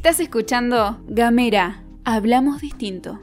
Estás escuchando Gamera, hablamos distinto.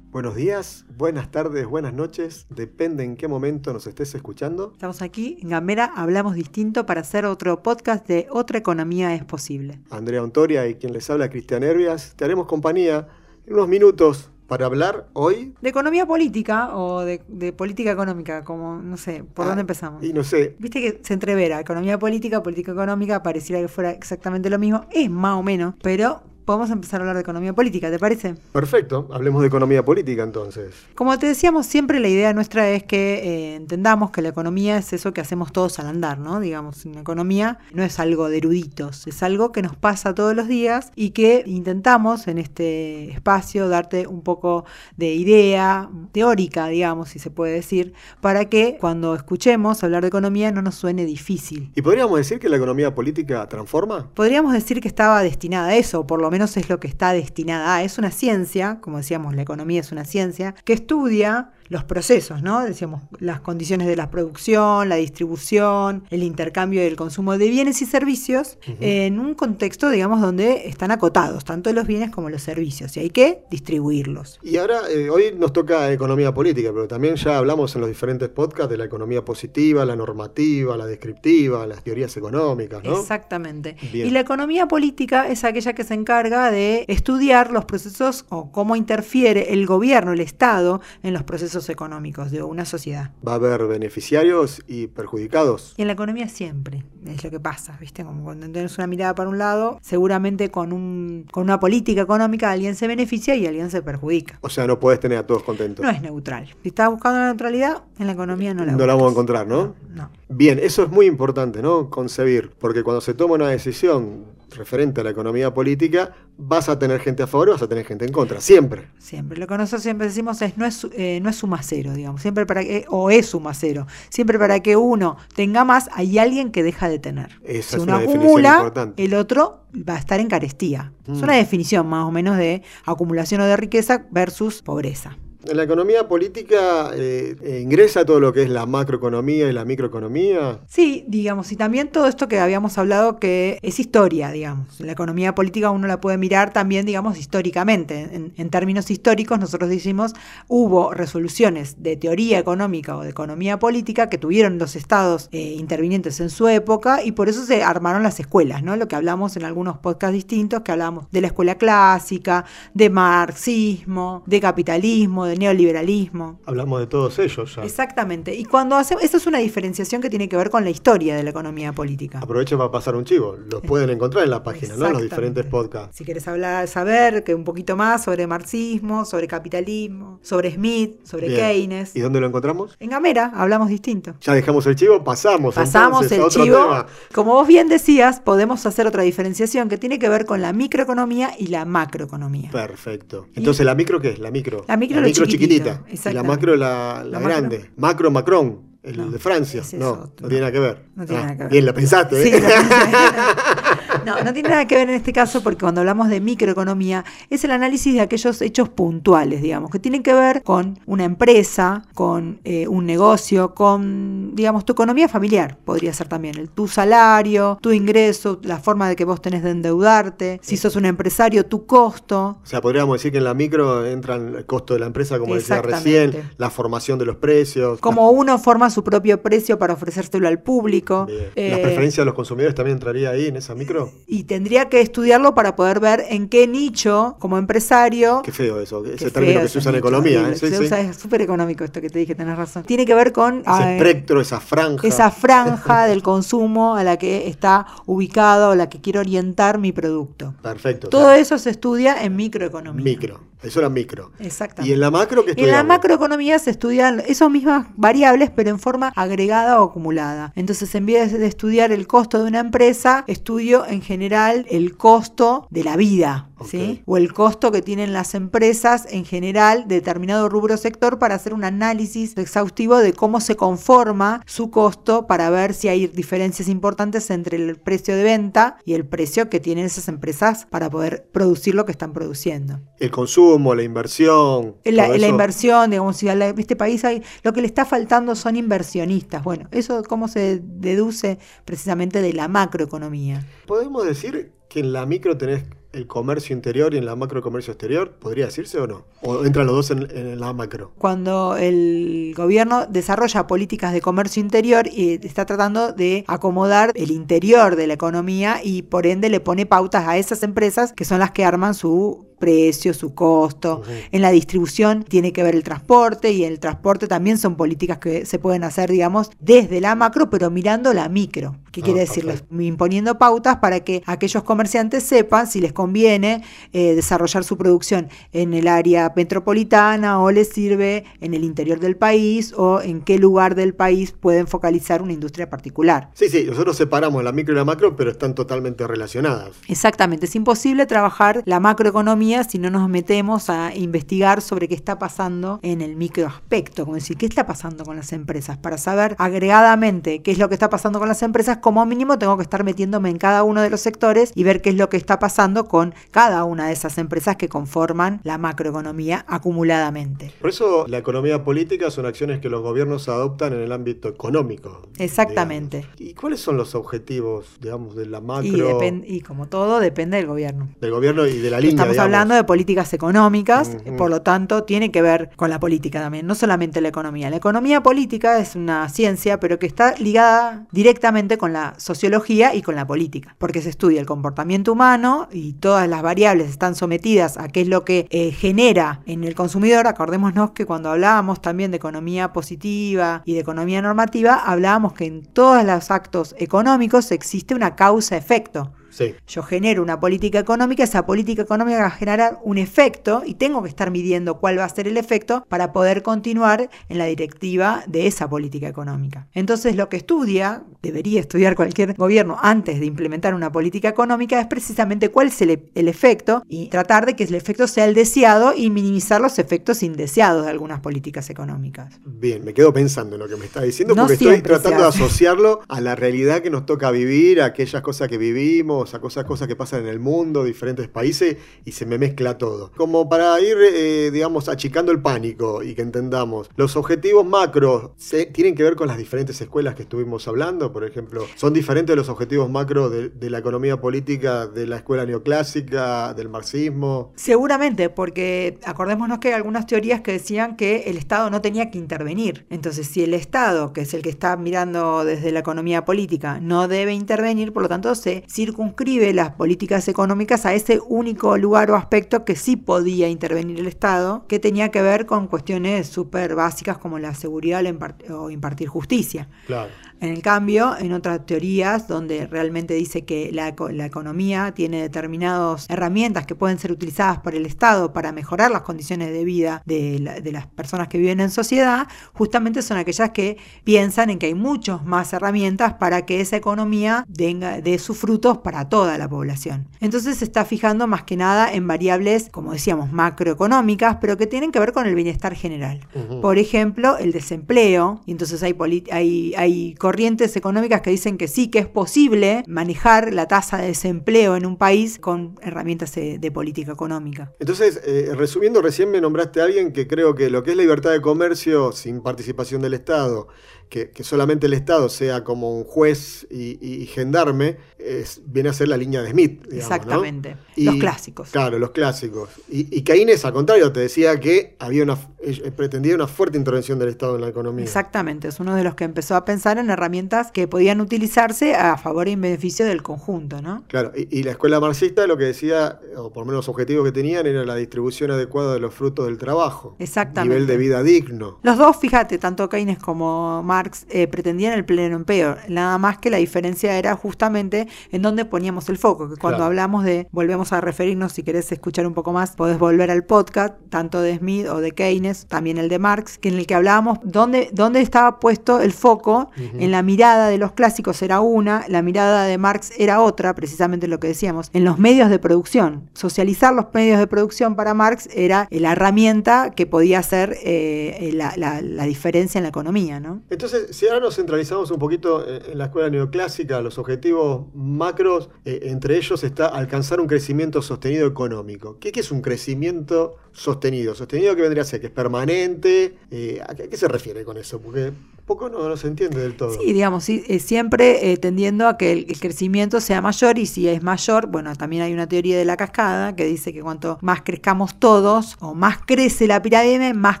Buenos días, buenas tardes, buenas noches, depende en qué momento nos estés escuchando. Estamos aquí en Gamera, hablamos distinto para hacer otro podcast de Otra Economía es Posible. Andrea Ontoria y quien les habla Cristian Herbias, te haremos compañía en unos minutos para hablar hoy. De economía política o de, política económica, como no sé, ¿por ah, dónde empezamos? Y no sé. Viste que se entrevera, economía política, política económica, pareciera que fuera exactamente lo mismo, es más o menos, pero podemos empezar a hablar de economía política, ¿te parece? Perfecto, hablemos de economía política entonces. Como te decíamos, siempre la idea nuestra es que eh, entendamos que la economía es eso que hacemos todos al andar, ¿no? Digamos, la economía no es algo de eruditos, es algo que nos pasa todos los días y que intentamos en este espacio darte un poco de idea teórica, digamos, si se puede decir, para que cuando escuchemos hablar de economía no nos suene difícil. ¿Y podríamos decir que la economía política transforma? Podríamos decir que estaba destinada a eso, por lo menos es lo que está destinada a. Es una ciencia, como decíamos, la economía es una ciencia, que estudia los procesos, ¿no? Decíamos, las condiciones de la producción, la distribución, el intercambio y el consumo de bienes y servicios en un contexto, digamos, donde están acotados tanto los bienes como los servicios y hay que distribuirlos. Y ahora, eh, hoy nos toca economía política, pero también ya hablamos en los diferentes podcasts de la economía positiva, la normativa, la descriptiva, las teorías económicas, ¿no? Exactamente. Y la economía política es aquella que se encarga de estudiar los procesos o cómo interfiere el gobierno, el Estado, en los procesos económicos de una sociedad. Va a haber beneficiarios y perjudicados. Y en la economía siempre es lo que pasa, ¿viste? Como cuando tienes una mirada para un lado, seguramente con, un, con una política económica alguien se beneficia y alguien se perjudica. O sea, no puedes tener a todos contentos. No es neutral. Si estás buscando la neutralidad, en la economía no la No la vamos a encontrar, ¿no? No. Bien, eso es muy importante, ¿no? Concebir, porque cuando se toma una decisión referente a la economía política, vas a tener gente a favor y vas a tener gente en contra, siempre. Siempre. Lo que nosotros siempre decimos es no es, eh, no es suma cero, digamos, siempre para que, o es suma cero, siempre para que uno tenga más, hay alguien que deja de tener. Esa si uno acumula, el otro va a estar en carestía. Es una mm. definición más o menos de acumulación o de riqueza versus pobreza. La economía política eh, eh, ingresa todo lo que es la macroeconomía y la microeconomía. Sí, digamos, y también todo esto que habíamos hablado que es historia, digamos. La economía política uno la puede mirar también, digamos, históricamente. En, términos históricos, nosotros decimos, hubo resoluciones de teoría económica o de economía política que tuvieron los estados eh, intervinientes en su época y por eso se armaron las escuelas, ¿no? Lo que hablamos en algunos podcasts distintos, que hablamos de la escuela clásica, de marxismo, de capitalismo, de neoliberalismo. Hablamos de todos ellos ya. Exactamente. Y cuando hacemos, eso es una diferenciación que tiene que ver con la historia de la economía política. Aprovecho para pasar un chivo. Los pueden encontrar en la página, ¿no? En los diferentes podcasts. Si quieres hablar, saber que un poquito más sobre marxismo, sobre capitalismo, sobre Smith, sobre Keynes. ¿Y dónde lo encontramos? En Gamera, hablamos distinto. Ya dejamos el chivo, pasamos. Pasamos el chivo. Como vos bien decías, podemos hacer otra diferenciación que tiene que ver con la microeconomía y la macroeconomía. Perfecto. Entonces, ¿la micro qué es? La micro. La micro, chiquitita. Y la macro la, la, grande. Macro Macron. El de Francia. no, no tiene nada que ver. No tiene ah, nada que ver. Bien, la pensaste, ¿eh? no, no tiene nada que ver en este caso porque cuando hablamos de microeconomía es el análisis de aquellos hechos puntuales, digamos, que tienen que ver con una empresa, con eh, un negocio, con, digamos, tu economía familiar, podría ser también, el, tu salario, tu ingreso, la forma de que vos tenés de endeudarte, si sos un empresario, tu costo. O sea, podríamos decir que en la micro entran el costo de la empresa, como decía recién, la formación de los precios. Como uno forma su propio precio para ofrecérselo al público. ¿Las eh, preferencias de los consumidores también entraría ahí en esa micro? Y tendría que estudiarlo para poder ver en qué nicho, como empresario. Qué feo eso, ese término que se usa en economía. ¿eh? se usa, es súper económico esto que te dije, tenés razón. Tiene que ver con. Ese espectro, esa franja. Esa franja del consumo a la que está ubicado, a la que quiero orientar mi producto. Perfecto. Todo eso se estudia en microeconomía. Micro. Eso era micro. Exactamente. ¿Y en la macro qué En la macroeconomía se estudian esas mismas variables, pero en forma agregada o acumulada. Entonces, en vez de estudiar el costo de una empresa, estudio en general el costo de la vida. ¿Sí? O el costo que tienen las empresas en general de determinado rubro sector para hacer un análisis exhaustivo de cómo se conforma su costo para ver si hay diferencias importantes entre el precio de venta y el precio que tienen esas empresas para poder producir lo que están produciendo. El consumo consumo, la inversión. La, inversión, digamos, si a la- este país hay, lo que le está faltando son inversionistas. Bueno, eso cómo se deduce precisamente de la macroeconomía. ¿Podemos decir que en la micro tenés el comercio interior y en la macro comercio exterior? ¿Podría decirse o no? ¿O entran los dos en, en la macro? Cuando el gobierno desarrolla políticas de comercio interior y está tratando de acomodar el interior de la economía y por ende le pone pautas a esas empresas que son las que arman su precio, su costo. En la distribución tiene que ver el transporte y el transporte también son políticas que se pueden hacer, digamos, desde la macro, pero mirando la micro. ¿Qué Ah, quiere decir? perfecto. Les- Imponiendo pautas para que aquellos comerciantes sepan si les conviene eh, desarrollar su producción en el área metropolitana o les sirve en el interior del país o en qué lugar del país pueden focalizar una industria particular. Sí, sí, nosotros separamos la micro y la macro, pero están totalmente relacionadas. Exactamente, es imposible trabajar la macroeconomía si no nos metemos a investigar sobre qué está pasando en el microaspecto, como decir, qué está pasando con las empresas. Para saber agregadamente qué es lo que está pasando con las empresas, como mínimo tengo que estar metiéndome en cada uno de los sectores y ver qué es lo que está pasando con cada una de esas empresas que conforman la macroeconomía acumuladamente. Por eso la economía política son acciones que los gobiernos adoptan en el ámbito económico. Exactamente. digamos. ¿Y cuáles son los objetivos, digamos, de la macro, Y, y como todo, depende del gobierno. del gobierno y de la línea? Estamos digamos? Hablando de políticas económicas, por lo tanto tiene que ver con la política también, no solamente la economía. La economía política es una ciencia, pero que está ligada directamente con la sociología y con la política, porque se estudia el comportamiento humano y todas las variables están sometidas a qué es lo que eh, genera en el consumidor. Acordémonos que cuando hablábamos también de economía positiva y de economía normativa, hablábamos que en todos los actos económicos existe una causa-efecto. Sí. Yo genero una política económica, esa política económica va a generar un efecto y tengo que estar midiendo cuál va a ser el efecto para poder continuar en la directiva de esa política económica. Entonces lo que estudia, debería estudiar cualquier gobierno antes de implementar una política económica, es precisamente cuál es el, el efecto y tratar de que el efecto sea el deseado y minimizar los efectos indeseados de algunas políticas económicas. Bien, me quedo pensando en lo que me está diciendo No porque estoy tratando de asociarlo a la realidad que nos toca vivir, a aquellas cosas que vivimos, a cosas, cosas que pasan en el mundo, diferentes países, y se me mezcla todo. Como para ir, eh, digamos, achicando el pánico y que entendamos, los objetivos macro tienen que ver con las diferentes escuelas que estuvimos hablando, por ejemplo, son diferentes los objetivos macro de, de la economía política de la escuela neoclásica, del marxismo. Seguramente, porque acordémonos que hay algunas teorías que decían que el Estado no tenía que intervenir. Entonces, si el Estado, que es el que está mirando desde la economía política, no debe intervenir, por lo tanto se circunscribe las políticas económicas a ese único lugar o aspecto que sí podía intervenir el Estado, que tenía que ver con cuestiones súper básicas como la seguridad o impartir justicia. Claro. En el cambio, en otras teorías donde realmente dice que la, eco- la economía tiene determinadas herramientas que pueden ser utilizadas por el Estado para mejorar las condiciones de vida de, la- de las personas que viven en sociedad, justamente son aquellas que piensan en que hay muchas más herramientas para que esa economía denga- dé sus frutos para toda la población. Entonces se está fijando más que nada en variables, como decíamos, macroeconómicas, pero que tienen que ver con el bienestar general. Por ejemplo, el desempleo, y entonces hay, hay, hay corrientes económicas que dicen que sí, que es posible manejar la tasa de desempleo en un país con herramientas de, política económica. Entonces, eh, resumiendo, recién me nombraste a alguien que creo que lo que es libertad de comercio sin participación del Estado, que, que solamente el Estado sea como un juez y gendarme, es, viene a ser la línea de Smith. digamos, ¿no? Exactamente. Y- Los clásicos. Claro, los clásicos. Y, y Keynes, al contrario, te decía que había una, eh, pretendía una fuerte intervención del Estado en la economía. Exactamente, es uno de los que empezó a pensar en herramientas que podían utilizarse a favor y en beneficio del conjunto, ¿no? Claro, y, y la escuela marxista lo que decía, o por lo menos los objetivos que tenían, era la distribución adecuada de los frutos del trabajo. Exactamente. Nivel de vida digno. Los dos, fíjate, tanto Keynes como Marx eh, pretendían el pleno empleo, nada más que la diferencia era justamente en donde poníamos el foco, que cuando Claro. hablamos de, volvemos a referirnos, si querés escuchar un poco más, podés volver al podcast, tanto de Smith o de Keynes también el de Marx, que en el que hablábamos dónde, dónde estaba puesto el foco, en la mirada de los clásicos era una, la mirada de Marx era otra, precisamente lo que decíamos, en los medios de producción. Socializar los medios de producción para Marx era la herramienta que podía hacer eh, la, la, diferencia en la economía. ¿no? Entonces, si ahora nos centralizamos un poquito en la escuela neoclásica, los objetivos macros, eh, entre ellos está alcanzar un crecimiento sostenido económico. ¿Qué, qué es un crecimiento sostenido? Sostenido que vendría a ser que es permanente. Eh, ¿A qué, se refiere con eso? Porque poco no, se entiende del todo. Sí, digamos, sí, eh, siempre eh, tendiendo a que el, crecimiento sea mayor y si es mayor, bueno, también hay una teoría de la cascada que dice que cuanto más crezcamos todos o más crece la pirámide, más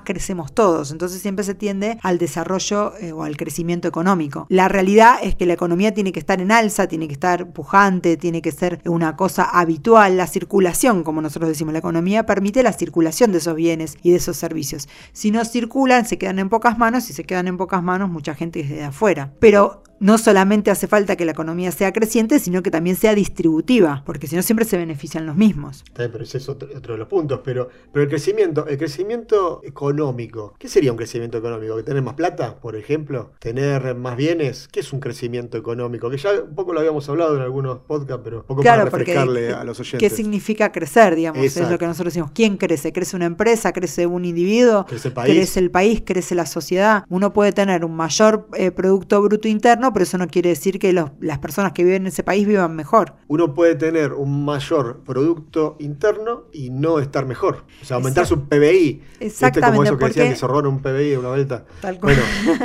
crecemos todos. Entonces siempre se tiende al desarrollo o al crecimiento económico. La realidad es que la economía tiene que estar en alza, tiene que estar pujante, tiene que ser una cosa habitual, la circulación, como nosotros decimos, la economía permite la circulación de esos bienes y de esos servicios. Si no circulan, se quedan en pocas manos, y se quedan en pocas manos, mucha gente es de afuera. Pero no solamente hace falta que la economía sea creciente, sino que también sea distributiva, porque si no siempre se benefician los mismos. pero ese es otro, de los puntos, pero, pero el crecimiento, el crecimiento económico, ¿qué sería un crecimiento económico? ¿Tener más plata, por ejemplo? ¿Tener más bienes? ¿Qué es un crecimiento económico? Que ya un poco lo habíamos hablado en algunos podcasts, pero un poco para refrescarle a los oyentes. ¿Qué significa crecer, digamos? Es lo que nosotros decimos. ¿Quién crece? ¿Crece una empresa? ¿Crece un individuo? ¿Crece el país? ¿Crece el país? ¿Crece la sociedad? Uno puede tener un mayor eh, Producto Bruto Interno, pero eso no quiere decir que las personas que viven en ese país vivan mejor. Uno puede tener un mayor Producto Interno y no estar mejor. O sea, aumentar su PBI. Exactamente. Como eso que decían que se robaron un PBI de una vuelta. Bueno,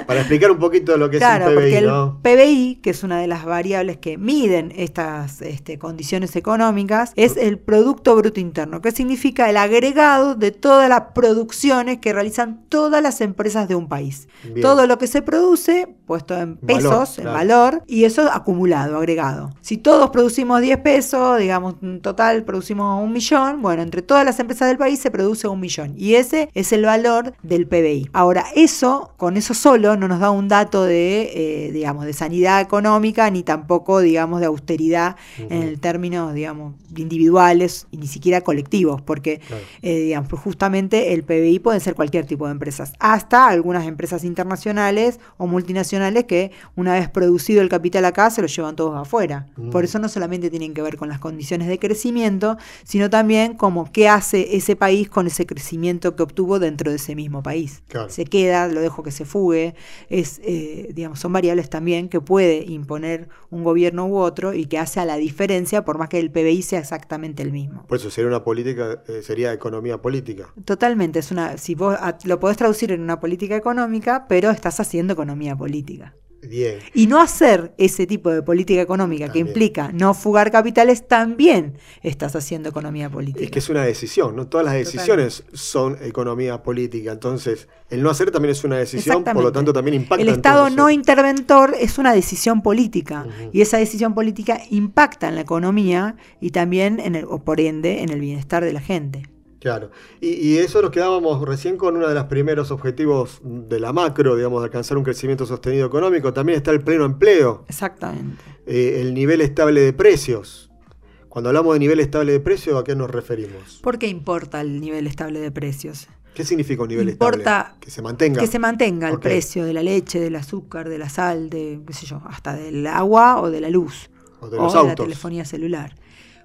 para explicar un poquito lo que es el PBI. el PBI, que es una de las variables que miden estas este, condiciones económicas, es el Producto Bruto Interno, que significa el agregado de todas las producciones que realizan todas las empresas de un país. Todo lo que se produce, puesto en pesos, en valor, y eso acumulado, agregado. Si todos producimos 10 pesos, digamos, en total producimos un millón, bueno, entre todas las empresas del país se produce un millón. Y ese es el valor del PBI. Ahora, eso, con eso solo, no nos da un dato de, eh, digamos, de sanidad económica, ni tampoco, digamos, de austeridad en el término, digamos, individuales y ni siquiera colectivos, porque, eh, digamos, justamente el PBI puede ser cualquier tipo de empresas, hasta algunas empresas internacionales o multinacionales que una vez producido el capital acá se lo llevan todos afuera. Mm. Por eso no solamente tienen que ver con las condiciones de crecimiento, sino también como qué hace ese país con ese crecimiento que obtuvo dentro de ese mismo país. Se queda, lo dejo que se fugue, es, eh, digamos, son variables también que puede imponer un gobierno u otro y que hace a la diferencia por más que el PBI sea exactamente el mismo. Por eso sería una política, eh, sería economía política. Totalmente, es una, si vos lo podés traducir en una política económica, pero estás haciendo economía política. Y no hacer ese tipo de política económica que implica no fugar capitales, también estás haciendo economía política. Es que es una decisión, ¿no? Todas las decisiones son economía política. Entonces, el no hacer también es una decisión, por lo tanto también impacta. El Estado no interventor es una decisión política. Y esa decisión política impacta en la economía y también, en el, o por ende, en el bienestar de la gente. Claro, y, eso nos quedábamos recién con uno de los primeros objetivos de la macro, digamos, de alcanzar un crecimiento sostenido económico. También está el pleno empleo. Exactamente. Eh, el nivel estable de precios. Cuando hablamos de nivel estable de precios, ¿a qué nos referimos? ¿Por qué importa el nivel estable de precios? ¿Qué significa un nivel importa Que se mantenga. Que se mantenga el precio de la leche, del azúcar, de la sal, de, qué sé yo, hasta del agua o de la luz. O de, los o de la telefonía celular.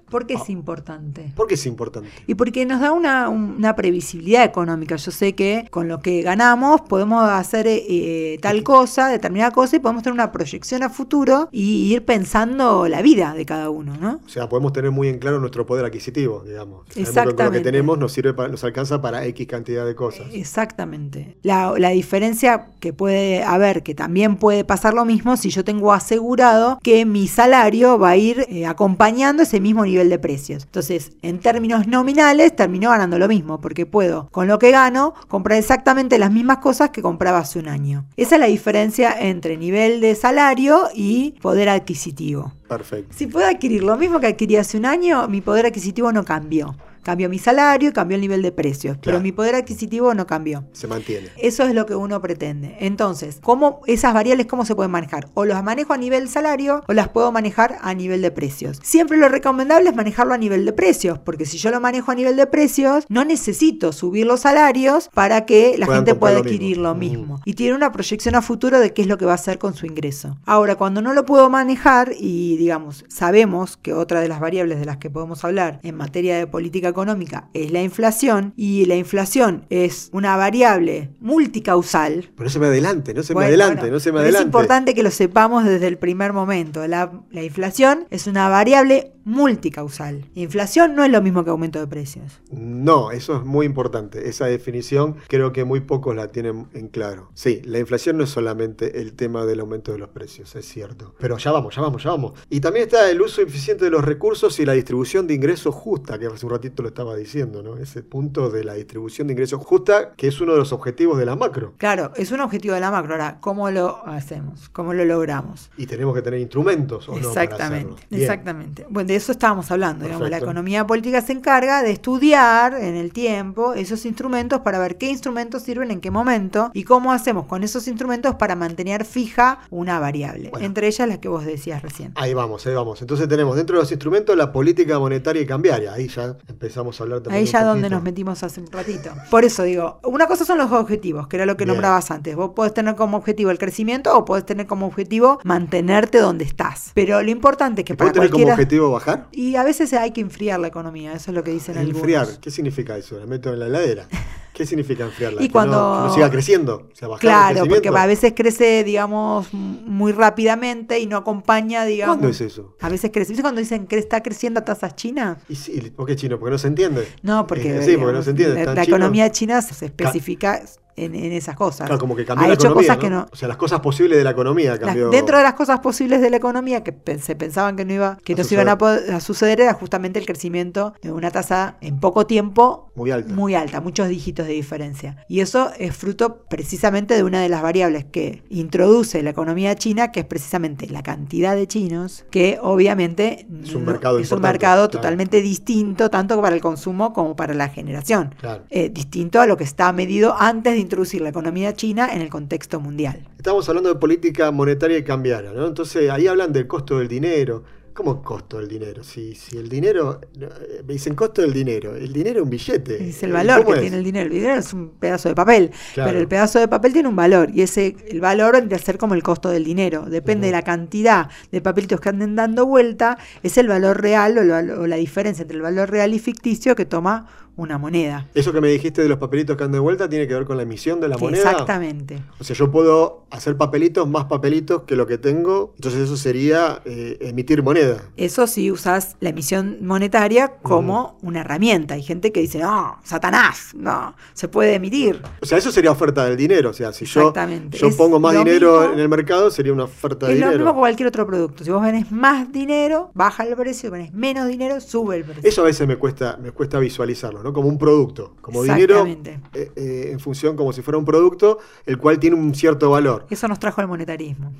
¿Por qué es ah. importante? ¿Por qué es importante? Y porque nos da una, previsibilidad económica. Yo sé que con lo que ganamos podemos hacer eh, eh, tal cosa, determinada cosa, y podemos tener una proyección a futuro y ir pensando la vida de cada uno, ¿no? O sea, podemos tener muy en claro nuestro poder adquisitivo, digamos. Exactamente. lo que tenemos nos sirve para, nos alcanza para X cantidad de cosas. Exactamente. La, diferencia que puede haber, que también puede pasar lo mismo, si yo tengo asegurado que mi salario va a ir eh, acompañando ese mismo nivel de precios. Entonces, en términos nominales, termino ganando lo mismo, porque puedo, con lo que gano, comprar exactamente las mismas cosas que compraba hace un año. Esa es la diferencia entre nivel de salario y poder adquisitivo. Perfecto. Si puedo adquirir lo mismo que adquirí hace un año, mi poder adquisitivo no cambió Cambió mi salario y cambió el nivel de precios, pero mi poder adquisitivo no cambió. Se mantiene. Eso es lo que uno pretende. Entonces, ¿cómo esas variables cómo se pueden manejar? O las manejo a nivel salario o las puedo manejar a nivel de precios. Siempre lo recomendable es manejarlo a nivel de precios, porque si yo lo manejo a nivel de precios, no necesito subir los salarios para que la Puedan gente pueda lo adquirir mismo. lo Mm. mismo. Y tiene una proyección a futuro de qué es lo que va a hacer con su ingreso. Ahora, cuando no lo puedo manejar y digamos, sabemos que otra de las variables de las que podemos hablar en materia de política económica es la inflación y la inflación es una variable multicausal. Pero no se me adelante, no se Bueno, me adelante, bueno, no se me adelante. Es importante que lo sepamos desde el primer momento. La, la inflación es una variable multicausal. Inflación no es lo mismo que aumento de precios. No, eso es muy importante. Esa definición creo que muy pocos la tienen en claro. Sí, la inflación no es solamente el tema del aumento de los precios, es cierto. Pero ya vamos, ya vamos, ya vamos. Y también está el uso eficiente de los recursos y la distribución de ingresos justa, que hace un ratito lo estaba diciendo, ¿no? Ese punto de la distribución de ingresos justa, que es uno de los objetivos de la macro. Claro, es un objetivo de la macro. Ahora, ¿cómo lo hacemos? ¿Cómo lo logramos? Y tenemos que tener instrumentos, ¿o no? para Exactamente, hacerlo. Bien. exactamente. Bueno, de eso estábamos hablando. Digamos, la economía política se encarga de estudiar en el tiempo esos instrumentos para ver qué instrumentos sirven en qué momento y cómo hacemos con esos instrumentos para mantener fija una variable. Bueno. Entre ellas las que vos decías recién. Ahí vamos, ahí vamos. Entonces tenemos dentro de los instrumentos la política monetaria y cambiaria. Ahí ya empezamos a hablar también Ahí ya donde nos metimos hace un ratito. Por eso digo, una cosa son los objetivos, que era lo que Bien. nombrabas antes. Vos podés tener como objetivo el crecimiento o podés tener como objetivo mantenerte donde estás. Pero lo importante es que ¿Y para ¿Puede tener como cualquiera... objetivo bajar? Y a veces hay que enfriar la economía, eso es lo que dicen Enfriar, algunos. ¿qué significa eso? ¿La meto en la heladera? ¿Qué significa enfriarla? Y ¿Que cuando- no, que no siga creciendo? O sea, bajar el Claro, porque a veces crece, digamos, muy rápidamente y no acompaña, digamos. ¿Cuándo es eso? A veces crece. ¿Viste cuando dicen que está creciendo a tasas chinas? Y sí, ¿Por qué chino? ¿Porque no se entiende? No, porque, Eh, sí, porque no se entiende. la, economía china se especifica en, en esas cosas. Claro, como que cambió ha la hecho economía, cosas ¿no? que no. O sea, las cosas posibles de la economía las- cambió. dentro de las cosas posibles de la economía que se pensaban que no iba, que A no se iban a, poder- a suceder era justamente el crecimiento de una tasa en poco tiempo Muy alta. muy alta, muchos dígitos de diferencia. Y eso es fruto precisamente de una de las variables que introduce la economía china, que es precisamente la cantidad de chinos, que obviamente Es un mercado es un importante, mercado claro. totalmente distinto, tanto para el consumo como para la generación. Claro. Eh, distinto a lo que está medido antes de introducir la economía china en el contexto mundial. Estamos hablando de política monetaria y cambiaria, ¿no? Entonces ahí hablan del costo del dinero. ¿Cómo costo del dinero? Si, si el dinero, eh, me dicen costo del dinero, el dinero es un billete. Es el valor ¿cómo que es? tiene el dinero. El dinero es un pedazo de papel, Claro. pero el pedazo de papel tiene un valor y ese el valor vendría a ser como el costo del dinero. Depende de la cantidad de papelitos que anden dando vuelta, es el valor real o, lo- o la diferencia entre el valor real y ficticio que toma una moneda. Eso que me dijiste de los papelitos que andan de vuelta tiene que ver con la emisión de la moneda. Exactamente. O sea, yo puedo hacer papelitos, más papelitos que lo que tengo, entonces eso sería eh, emitir moneda. Eso sí usas la emisión monetaria como una herramienta. Hay gente que dice, no, Satanás, no, se puede emitir. O sea, eso sería oferta del dinero. O sea, si yo, yo Es pongo más dinero mismo- en el mercado, sería una oferta de Es lo dinero. mismo que cualquier otro producto. Si vos venés más dinero, baja el precio. Si venés menos dinero, sube el precio. Eso a veces me cuesta, me cuesta visualizarlo, ¿no? Como un producto. Como dinero eh, eh, en función como si fuera un producto, el cual tiene un cierto valor. Eso nos trajo el monetarismo.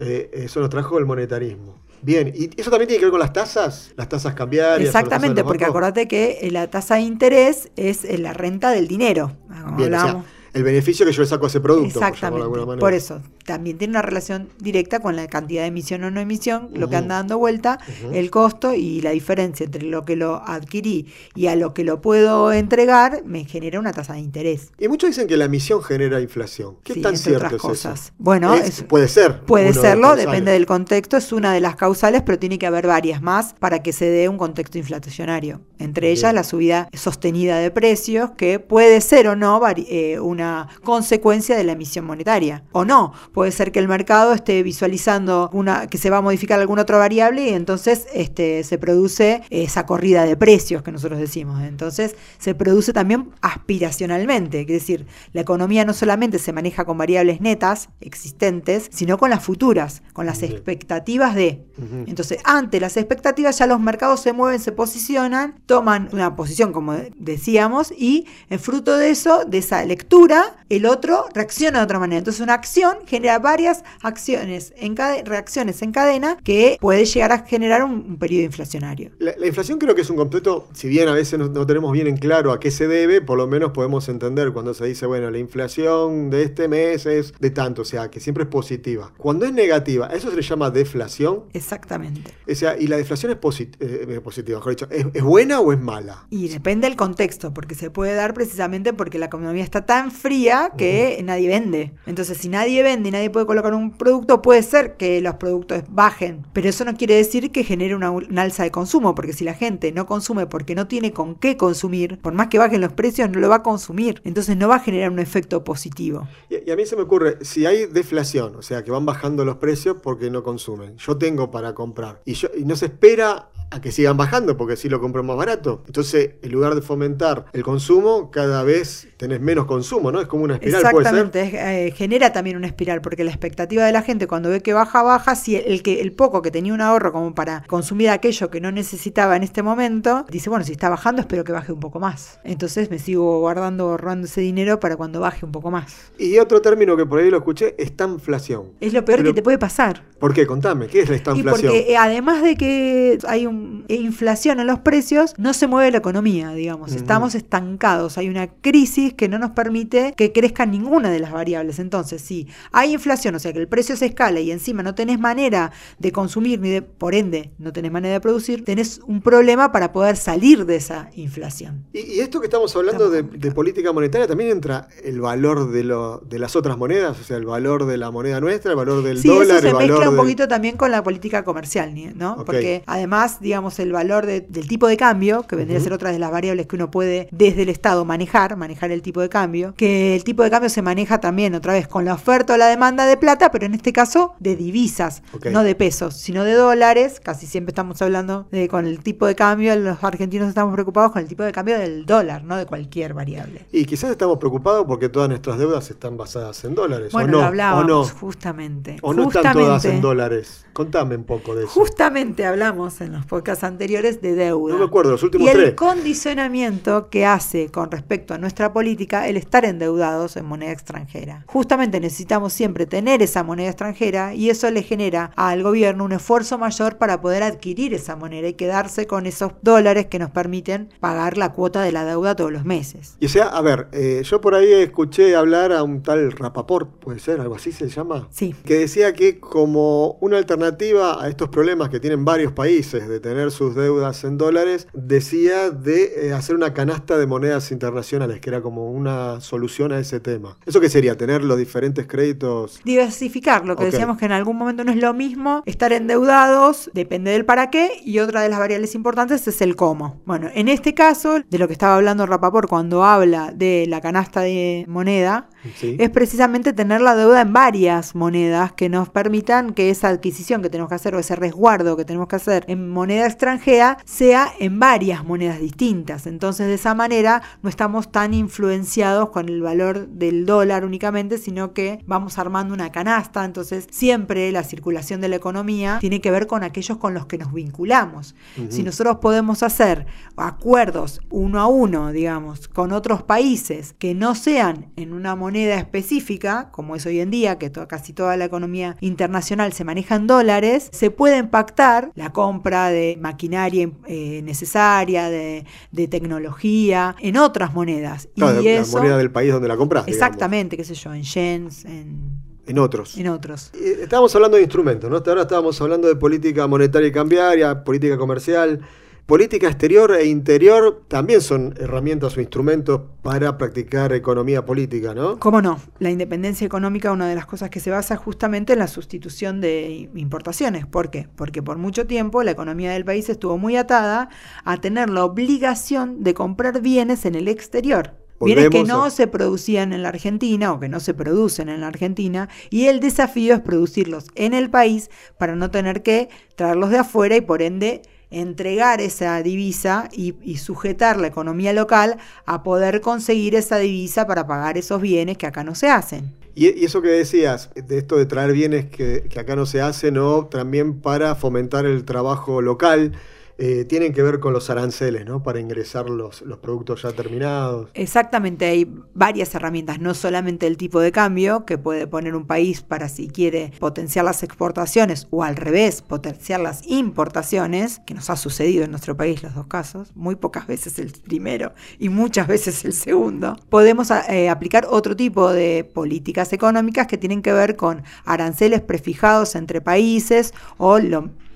Eh, eso nos trajo el monetarismo. Bien, ¿y eso también tiene que ver con las tasas? Las tasas cambiarias. Exactamente, tasas porque acordate que eh, la tasa de interés es la renta del dinero. Bien, o sea. El beneficio que yo le saco a ese producto, Exactamente. Por eso, también tiene una relación directa con la cantidad de emisión o no emisión, lo que anda dando vuelta, el costo y la diferencia entre lo que lo adquirí y a lo que lo puedo entregar me genera una tasa de interés. Y muchos dicen que la emisión genera inflación. ¿Qué Sí, tan cierto otras es cosas. eso? Bueno, Es- es- puede ser. Puede de serlo, depende del contexto, es una de las causales, pero tiene que haber varias más para que se dé un contexto inflacionario. Entre Bien. ellas la subida sostenida de precios, que puede ser o no eh, una consecuencia de la emisión monetaria. O no, puede ser que el mercado esté visualizando una, que se va a modificar alguna otra variable y entonces este, se produce esa corrida de precios que nosotros decimos. Entonces se produce también aspiracionalmente, es decir, la economía no solamente se maneja con variables netas existentes, sino con las futuras, con las expectativas de. Entonces, ante las expectativas ya los mercados se mueven, se posicionan, toman una posición, como decíamos, y en fruto de eso, de esa lectura el otro reacciona de otra manera. Entonces una acción genera varias acciones, en reacciones en cadena que puede llegar a generar un, periodo inflacionario. La, inflación creo que es un concepto, si bien a veces no, tenemos bien en claro a qué se debe, por lo menos podemos entender cuando se dice, bueno, la inflación de este mes es de tanto, o sea, que siempre es positiva. Cuando es negativa, eso se le llama deflación. Exactamente. O sea, y la deflación es eh, positiva, mejor dicho, ¿es, buena o es mala? Y depende del contexto, porque se puede dar precisamente porque la economía está tan fría que nadie vende. Entonces, si nadie vende y nadie puede colocar un producto, puede ser que los productos bajen, pero eso no quiere decir que genere una, alza de consumo, porque si la gente no consume porque no tiene con qué consumir, por más que bajen los precios, no lo va a consumir. Entonces no va a generar un efecto positivo. Y, a mí se me ocurre, si hay deflación, o sea, que van bajando los precios porque no consumen, yo tengo para comprar y, y no se espera a que sigan bajando, porque si lo compro más barato. Entonces, en lugar de fomentar el consumo, cada vez tenés menos consumo, ¿no? Es como una espiral. Exactamente, eh, genera también una espiral, porque la expectativa de la gente cuando ve que baja, baja, si el, que, el poco que tenía un ahorro como para consumir aquello que no necesitaba en este momento, dice, bueno, si está bajando, espero que baje un poco más. Entonces me sigo guardando, ahorrando ese dinero para cuando baje un poco más. Y otro término que por ahí lo escuché, estanflación. Es lo peor que te puede pasar. ¿Por qué? Contame, ¿qué es la estanflación? Y porque eh, además de que hay un e inflación en los precios, no se mueve la economía, digamos. Estamos estancados. Hay una crisis que no nos permite que crezcan ninguna de las variables. Entonces, si hay inflación, o sea que el precio se escala y encima no tenés manera de consumir ni de, por ende, no tenés manera de producir, tenés un problema para poder salir de esa inflación. Y, esto que estamos hablando de, política monetaria, también entra el valor de, lo, de las otras monedas, o sea, el valor de la moneda nuestra, el valor del dólar. Eso se mezcla un poquito también con la política comercial, ¿no? Porque además, digamos, el valor del tipo de cambio, que vendría a ser otra de las variables que uno puede desde el Estado manejar, manejar el tipo de cambio, que el tipo de cambio se maneja también otra vez con la oferta o la demanda de plata, pero en este caso de divisas, no de pesos, sino de dólares, casi siempre estamos hablando de con el tipo de cambio, los argentinos estamos preocupados con el tipo de cambio del dólar, no de cualquier variable. Y quizás estamos preocupados porque todas nuestras deudas están basadas en dólares. Bueno, ¿o no? lo hablábamos justamente. O no están todas en dólares. Contame un poco de eso. Justamente hablamos en los podcasts anteriores de deuda. No me acuerdo, los últimos y el condicionamiento que hace con respecto a nuestra política el estar endeudados en moneda extranjera. Justamente necesitamos siempre tener esa moneda extranjera y eso le genera al gobierno un esfuerzo mayor para poder adquirir esa moneda y quedarse con esos dólares que nos permiten pagar la cuota de la deuda todos los meses. Y o sea, a ver, eh, yo por ahí escuché hablar a un tal Rapaport, puede ser, algo así se llama. Sí. Que decía que como una alternativa a estos problemas que tienen varios países de tener sus deudas en dólares, decía de eh, hacer una canasta de monedas internacionales, que era como una solución a ese tema. ¿Eso qué sería? ¿Tener los diferentes créditos? Diversificar, lo que decíamos que en algún momento no es lo mismo estar endeudados, depende del para qué, y otra de las variables importantes es el cómo. Bueno, en este caso, de lo que estaba hablando Rapaport cuando habla de la canasta de moneda, es precisamente tener la deuda en varias monedas que nos permitan que esa adquisición que tenemos que hacer o ese resguardo que tenemos que hacer en moneda extranjera sea en varias monedas distintas. Entonces de esa manera no estamos tan influenciados con el valor del dólar únicamente, sino que vamos armando una canasta. Entonces siempre la circulación de la economía tiene que ver con aquellos con los que nos vinculamos. Si nosotros podemos hacer acuerdos uno a uno, digamos, con otros países que no sean en una moneda específica, como es hoy en día, que casi toda la economía internacional se maneja en dólares, se puede impactar la compra de maquinaria eh, necesaria, de, tecnología, en otras monedas. y la, moneda del país donde la compras. Exactamente, qué sé yo, en yens, en... En otros. En otros. estábamos hablando de instrumentos, ¿no? Hasta ahora estábamos hablando de política monetaria y cambiaria, política comercial. Política exterior e interior también son herramientas o instrumentos para practicar economía política, ¿no? ¿Cómo no? La independencia económica, una de las cosas que se basa justamente en la sustitución de importaciones. ¿Por qué? Porque por mucho tiempo la economía del país estuvo muy atada a tener la obligación de comprar bienes en el exterior. Bienes que no se producían en la Argentina o que no se producen en la Argentina y el desafío es producirlos en el país para no tener que traerlos de afuera y por ende entregar esa divisa y, sujetar la economía local a poder conseguir esa divisa para pagar esos bienes que acá no se hacen. Y, eso que decías, de esto de traer bienes que, acá no se hacen, o también para fomentar el trabajo local, eh, tienen que ver con los aranceles, ¿no? Para ingresar los, los productos ya terminados. Exactamente, hay varias herramientas, no solamente el tipo de cambio que puede poner un país para si quiere potenciar las exportaciones o al revés, potenciar las importaciones, que nos ha sucedido en nuestro país los dos casos, muy pocas veces el primero y muchas veces el segundo. Podemos eh, aplicar otro tipo de políticas económicas que tienen que ver con aranceles prefijados entre países o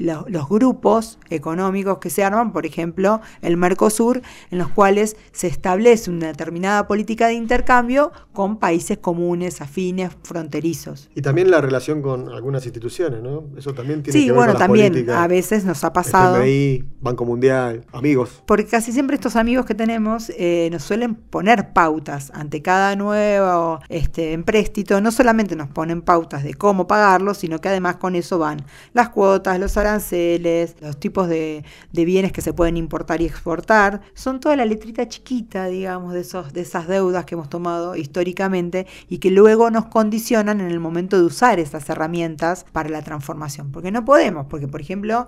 los grupos económicos que se arman, por ejemplo, el Mercosur, en los cuales se establece una determinada política de intercambio con países comunes, afines, fronterizos. Y también la relación con algunas instituciones, ¿no? Eso también tiene que ver bueno, con también a veces nos ha pasado. FMI, Banco Mundial, amigos. Porque casi siempre estos amigos que tenemos eh, nos suelen poner pautas ante cada nuevo este, empréstito. No solamente nos ponen pautas de cómo pagarlo, sino que además con eso van las cuotas, los los tipos de, bienes que se pueden importar y exportar. Son toda la letrita chiquita, digamos, de, esos, de esas deudas que hemos tomado históricamente y que luego nos condicionan en el momento de usar esas herramientas para la transformación. Porque no podemos, porque por ejemplo,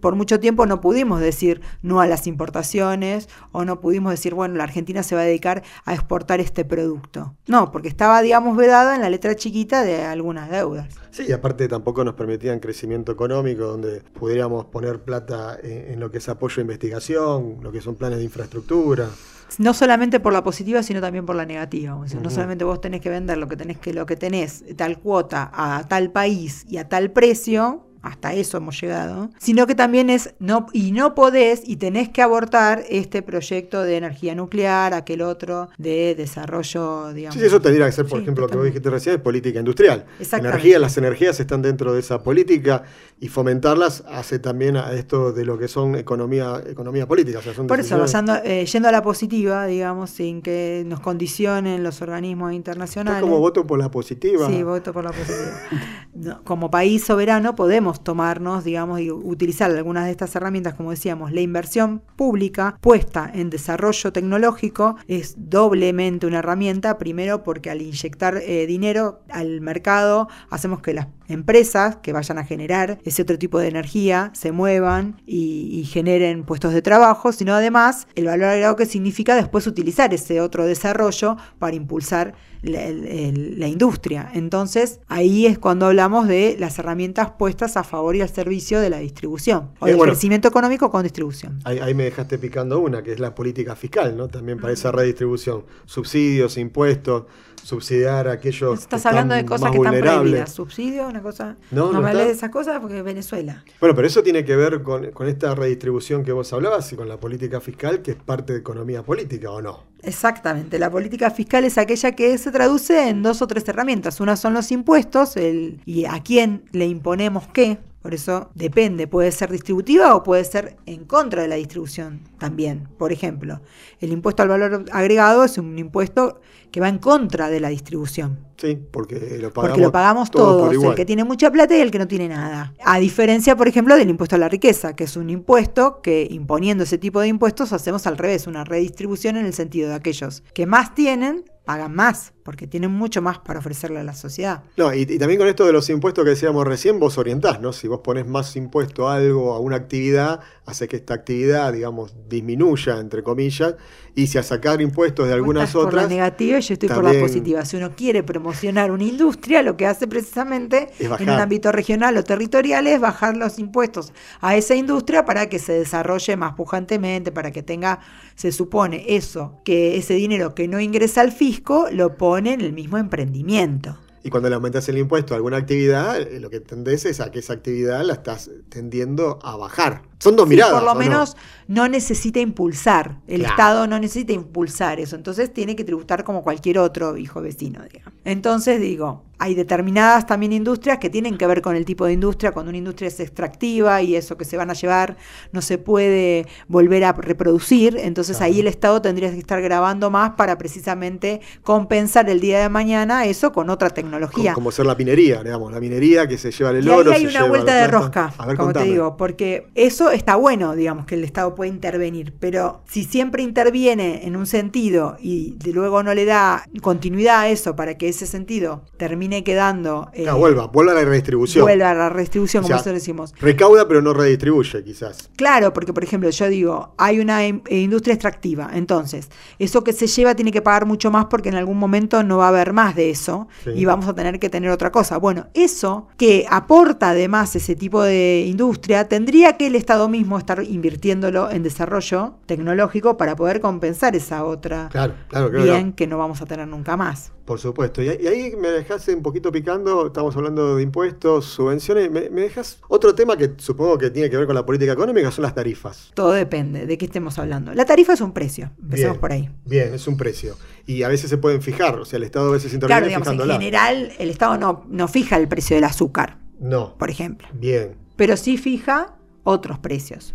por mucho tiempo no pudimos decir no a las importaciones o no pudimos decir, bueno, la Argentina se va a dedicar a exportar este producto. No, porque estaba, digamos, vedada en la letra chiquita de algunas deudas. Sí, y aparte tampoco nos permitían crecimiento económico donde pudiéramos poner plata en, lo que es apoyo a investigación, lo que son planes de infraestructura no solamente por la positiva, sino también por la negativa. No solamente vos tenés que vender lo que tenés que lo que tenés tal cuota a tal país y a tal precio, hasta eso hemos llegado, sino que también es, no, y no podés y tenés que abortar este proyecto de energía nuclear, aquel otro de desarrollo, digamos. Sí, eso tendría que ser, por ejemplo, lo que vos dijiste recién, es política industrial. Energía, las energías están dentro de esa política y fomentarlas hace también a esto de lo que son economía, economía política. por eso, eh, yendo a la positiva, digamos, sin que nos condicionen los organismos internacionales. como voto por la positiva. Sí, voto por la positiva. como país soberano podemos tomarnos, digamos, y utilizar algunas de estas herramientas, como decíamos, la inversión pública puesta en desarrollo tecnológico es doblemente una herramienta, primero porque al inyectar eh, dinero al mercado hacemos que las empresas que vayan a generar ese otro tipo de energía se muevan y, generen puestos de trabajo, sino además el valor agregado que significa después utilizar ese otro desarrollo para impulsar la, industria. Entonces, ahí es cuando hablamos de las herramientas puestas a favor y al servicio de la distribución, o del crecimiento económico con distribución. Ahí, me dejaste picando una, que es la política fiscal, ¿no? También para esa redistribución. Subsidios, impuestos, subsidiar a aquellos Estás hablando de cosas que están prohibidas. Subsidio, una cosa... No, no, me hables de esas cosas porque es Venezuela. Bueno, pero eso tiene que ver con, con esta redistribución que vos hablabas y con la política fiscal, que es parte de economía política, ¿o no? Exactamente, la política fiscal es aquella que se traduce en dos o tres herramientas. Una son los impuestos el, y a quién le imponemos qué. Por eso depende, puede ser distributiva o puede ser en contra de la distribución también. Por ejemplo, el impuesto al valor agregado es un impuesto que va en contra de la distribución. Sí, porque lo pagamos, porque lo pagamos todos, el que tiene mucha plata y el que no tiene nada. A diferencia, por ejemplo, del impuesto a la riqueza, que es un impuesto que imponiendo ese tipo de impuestos hacemos al revés, una redistribución en el sentido de aquellos que más tienen pagan más, porque tienen mucho más para ofrecerle a la sociedad. No, y, también con esto de los impuestos que decíamos recién, vos orientás, ¿no? Si vos pones más impuesto a algo, a una actividad, hace que esta actividad, digamos, disminuya, entre comillas, y si a sacar impuestos de algunas otras... por la negativa y yo estoy por la positiva. Si uno quiere promocionar una industria, lo que hace precisamente en un ámbito regional o territorial es bajar los impuestos a esa industria para que se desarrolle más pujantemente, para que tenga, se supone, eso, que ese dinero que no ingresa al fisco, lo pone en el mismo emprendimiento. Y cuando le aumentas el impuesto a alguna actividad, eh, lo que tendés es a que esa actividad la estás tendiendo a bajar. Son dos miradas. Por lo menos no? necesita impulsar. El Estado no necesita impulsar eso. Entonces tiene que tributar como cualquier otro hijo vecino. Entonces digo, hay determinadas también industrias que tienen que ver con el tipo de industria. Cuando una industria es extractiva y eso que se van a llevar no se puede volver a reproducir, entonces ahí el Estado tendría que estar grabando más para precisamente compensar el día de mañana eso con otra tecnología tecnología. Como, ser la minería, digamos, la minería que se lleva el y oro. Ahí hay una vuelta de rosca, a ver, como te digo, porque eso está bueno, digamos, que el Estado puede intervenir, pero si siempre interviene en un sentido y luego no le da continuidad a eso para que ese sentido termine quedando... Eh, vuelva, vuelva a la redistribución. Vuelva a la redistribución, como nosotros decimos. Recauda pero no redistribuye, quizás. Claro, porque por ejemplo, yo digo, hay una eh, industria extractiva, entonces, eso que se lleva tiene que pagar mucho más porque en algún momento no va a haber más de eso y vamos a tener que tener otra cosa. Bueno, eso que aporta además ese tipo de industria, tendría que el Estado mismo estar invirtiéndolo en desarrollo tecnológico para poder compensar esa otra claro, claro, bien que no vamos a tener nunca más. Por supuesto. Y, ahí me dejas un poquito picando, estamos hablando de impuestos, subvenciones, me, me dejas otro tema que supongo que tiene que ver con la política económica, son las tarifas. Todo depende de qué estemos hablando. La tarifa es un precio, empecemos por ahí. Bien, es un precio. Y a veces se pueden fijar, o sea, el Estado a veces interviene claro, digamos, En general, el Estado no, no fija el precio del azúcar. No. Por ejemplo. Bien. Pero sí fija otros precios.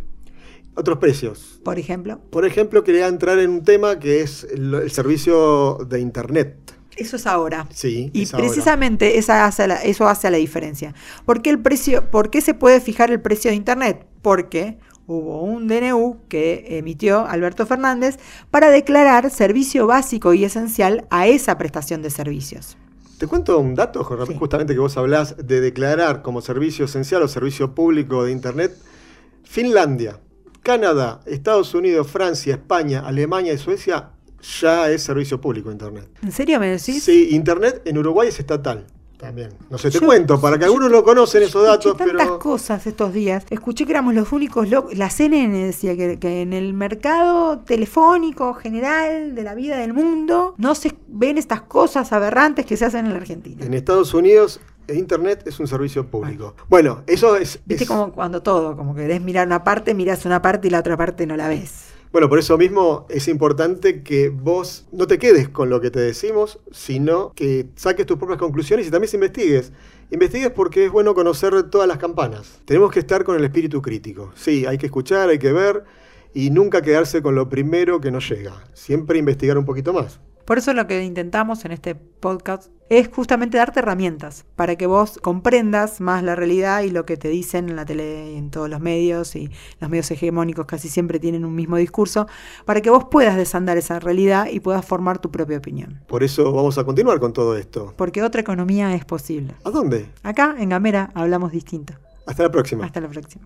Otros precios. Por ejemplo. Por ejemplo, quería entrar en un tema que es el servicio de Internet. Eso es ahora. Sí. Y precisamente Esa hace eso hace la diferencia. ¿Por qué, el precio, ¿Por qué se puede fijar el precio de Internet? Porque hubo un DNU que emitió Alberto Fernández para declarar servicio básico y esencial a esa prestación de servicios. Te cuento un dato, justamente que vos hablás de declarar como servicio esencial o servicio público de Internet. Finlandia, Canadá, Estados Unidos, Francia, España, Alemania y Suecia ya es servicio público Internet. ¿En serio me decís? Sí, Internet en Uruguay es estatal. También. No sé, te cuento, para que algunos lo conocen esos datos, tantas cosas estos días. Escuché que éramos los únicos locos. La CNN decía que, que, en el mercado telefónico general de la vida del mundo no se ven estas cosas aberrantes que se hacen en la Argentina. En Estados Unidos Internet es un servicio público. Bueno, eso es. Viste como cuando todo, como querés mirar una parte, miras una parte y la otra parte no la ves. Bueno, por eso mismo es importante que vos no te quedes con lo que te decimos, sino que saques tus propias conclusiones y también investigues. Investigues porque es bueno conocer todas las campanas. Tenemos que estar con el espíritu crítico. Sí, hay que escuchar, hay que ver y nunca quedarse con lo primero que nos llega. Siempre investigar un poquito más. Por eso lo que intentamos en este podcast es justamente darte herramientas para que vos comprendas más la realidad y lo que te dicen en la tele y en todos los medios y los medios hegemónicos casi siempre tienen un mismo discurso, para que vos puedas desandar esa realidad y puedas formar tu propia opinión. Por eso vamos a continuar con todo esto. Porque otra economía es posible. ¿A dónde? Acá en Gamera hablamos distinto. Hasta la próxima. Hasta la próxima.